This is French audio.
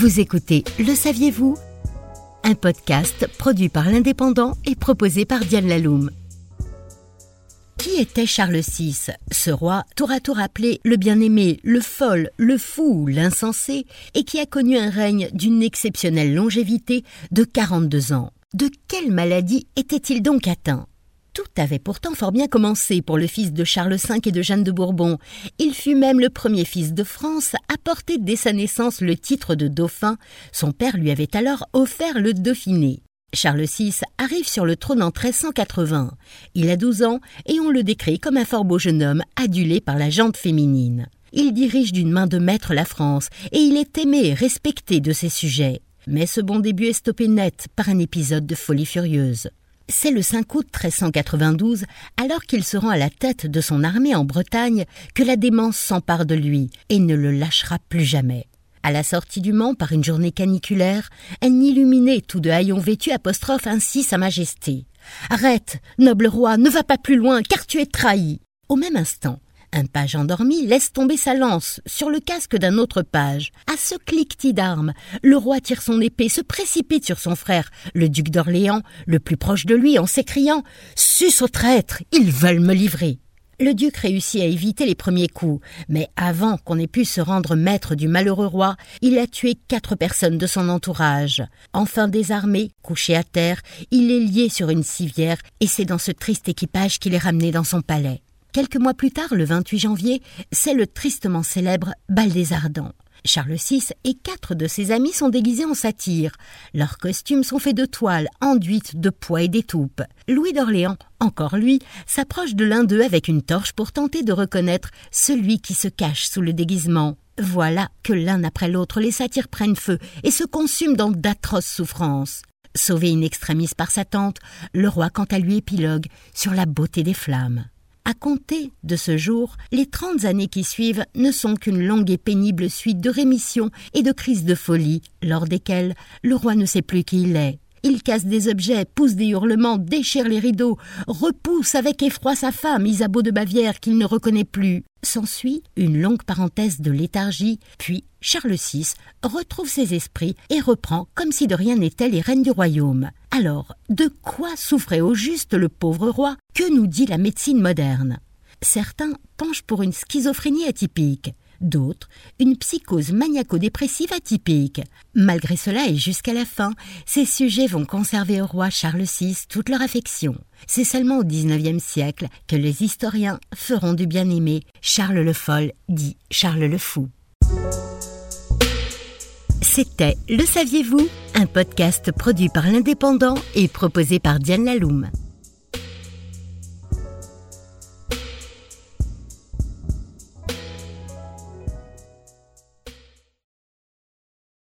Vous écoutez Le saviez-vous? Un podcast produit par l'Indépendant et proposé par Diane Laloum. Qui était Charles VI, ce roi tour à tour appelé le bien-aimé, le fol, le fou, l'insensé, et qui a connu un règne d'une exceptionnelle longévité de 42 ans. De quelle maladie était-il donc atteint? Tout avait pourtant fort bien commencé pour le fils de Charles V et de Jeanne de Bourbon. Il fut même le premier fils de France à porter dès sa naissance le titre de dauphin. Son père lui avait alors offert le Dauphiné. Charles VI arrive sur le trône en 1380. Il a 12 ans et on le décrit comme un fort beau jeune homme adulé par la jante féminine. Il dirige d'une main de maître la France et il est aimé et respecté de ses sujets. Mais ce bon début est stoppé net par un épisode de folie furieuse. C'est le 5 août 1392, alors qu'il se rend à la tête de son armée en Bretagne, que la démence s'empare de lui et ne le lâchera plus jamais. À la sortie du Mans par une journée caniculaire, un illuminé tout de haillons vêtu apostrophe ainsi sa majesté. Arrête, noble roi, ne va pas plus loin, car tu es trahi. Au même instant, un page endormi laisse tomber sa lance sur le casque d'un autre page. À ce cliquetis d'armes, le roi tire son épée, se précipite sur son frère, le duc d'Orléans, le plus proche de lui, en s'écriant Sus au traître, ils veulent me livrer. Le duc réussit à éviter les premiers coups, mais avant qu'on ait pu se rendre maître du malheureux roi, il a tué quatre personnes de son entourage. Enfin désarmé, couché à terre, il est lié sur une civière et c'est dans ce triste équipage qu'il est ramené dans son palais. Quelques mois plus tard, le 28 janvier, c'est le tristement célèbre Bal des Ardents. Charles VI et quatre de ses amis sont déguisés en satyres. Leurs costumes sont faits de toile, enduites de pois et d'étoupe. Louis d'Orléans, encore lui, s'approche de l'un d'eux avec une torche pour tenter de reconnaître celui qui se cache sous le déguisement. Voilà que l'un après l'autre les satyres prennent feu et se consument dans d'atroces souffrances. Sauvé in extremis par sa tante, le roi quant à lui épilogue sur la beauté des flammes. À compter de ce jour, les trente années qui suivent ne sont qu'une longue et pénible suite de rémissions et de crises de folie, lors desquelles le roi ne sait plus qui il est. Il casse des objets, pousse des hurlements, déchire les rideaux, repousse avec effroi sa femme, Isabeau de Bavière, qu'il ne reconnaît plus. S'ensuit une longue parenthèse de léthargie, puis Charles VI retrouve ses esprits et reprend comme si de rien n'était les rênes du royaume. Alors, de quoi souffrait au juste le pauvre roi? Que nous dit la médecine moderne? Certains penchent pour une schizophrénie atypique d'autres une psychose maniaco-dépressive atypique. Malgré cela et jusqu'à la fin, ces sujets vont conserver au roi Charles VI toute leur affection. C'est seulement au XIXe siècle que les historiens feront du bien-aimé Charles le Foll, dit Charles le Fou. C'était Le Saviez-vous? Un podcast produit par l'Indépendant et proposé par Diane Laloum.